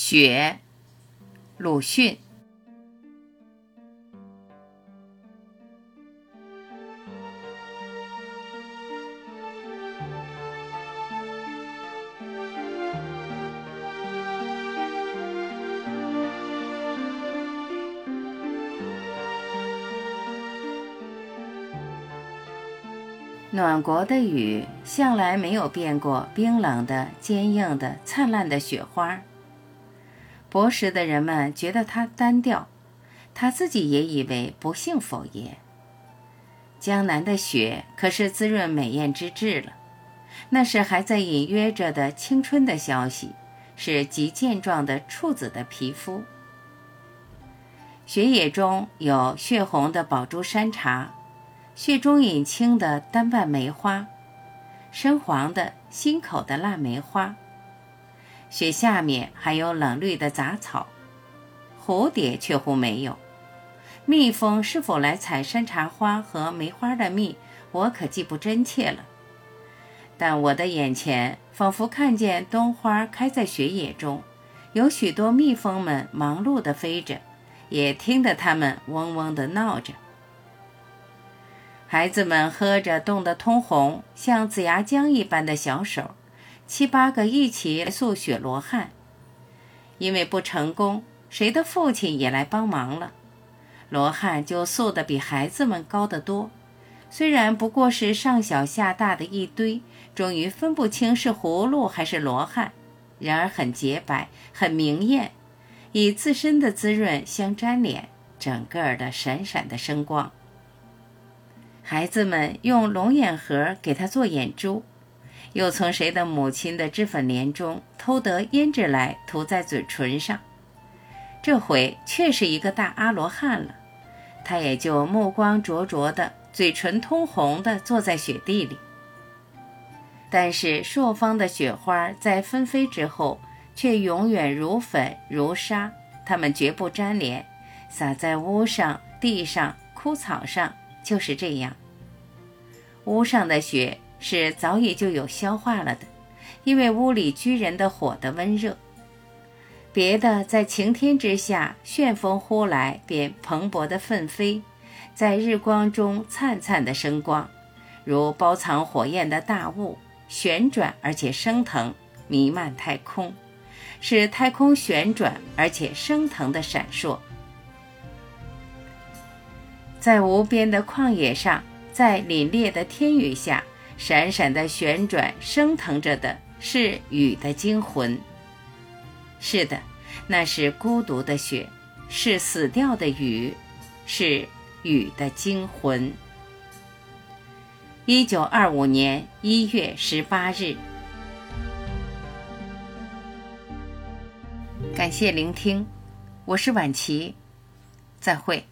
雪，鲁迅。暖国的雨向来没有变过冰冷的、坚硬的、灿烂的雪花。博识的人们觉得它单调，他自己也以为不幸否也。江南的雪可是滋润美艳之至了，那是还在隐约着的青春的消息，是极健壮的处子的皮肤。雪野中有血红的宝珠山茶。雪中隐青的单瓣梅花，深黄的心口的腊梅花，雪下面还有冷绿的杂草，蝴蝶却乎没有。蜜蜂是否来采山茶花和梅花的蜜，我可记不真切了。但我的眼前仿佛看见冬花开在雪野中，有许多蜜蜂们忙碌地飞着，也听得它们嗡嗡地闹着。孩子们喝着冻得通红、像紫牙浆一般的小手，七八个一起来塑雪罗汉。因为不成功，谁的父亲也来帮忙了，罗汉就塑得比孩子们高得多。虽然不过是上小下大的一堆，终于分不清是葫芦还是罗汉，然而很洁白，很明艳，以自身的滋润相粘连，整个的闪闪的生光。孩子们用龙眼核给他做眼珠，又从谁的母亲的脂粉帘中偷得胭脂来涂在嘴唇上。这回却是一个大阿罗汉了，他也就目光灼灼的，嘴唇通红的坐在雪地里。但是朔方的雪花在纷飞之后，却永远如粉如沙，它们绝不粘连，洒在屋上、地上、枯草上。就是这样，屋上的雪是早已就有消化了的，因为屋里居人的火的温热。别的在晴天之下，旋风呼来便蓬勃的奋飞，在日光中灿灿的生光，如包藏火焰的大雾，旋转而且升腾，弥漫太空，使太空旋转而且升腾的闪烁。在无边的旷野上，在凛冽的天宇下，闪闪的旋转升腾着的是雨的精魂。是的，那是孤独的雪，是死掉的雨，是雨的精魂。一九二五年一月十八日。感谢聆听，我是晚琪，再会。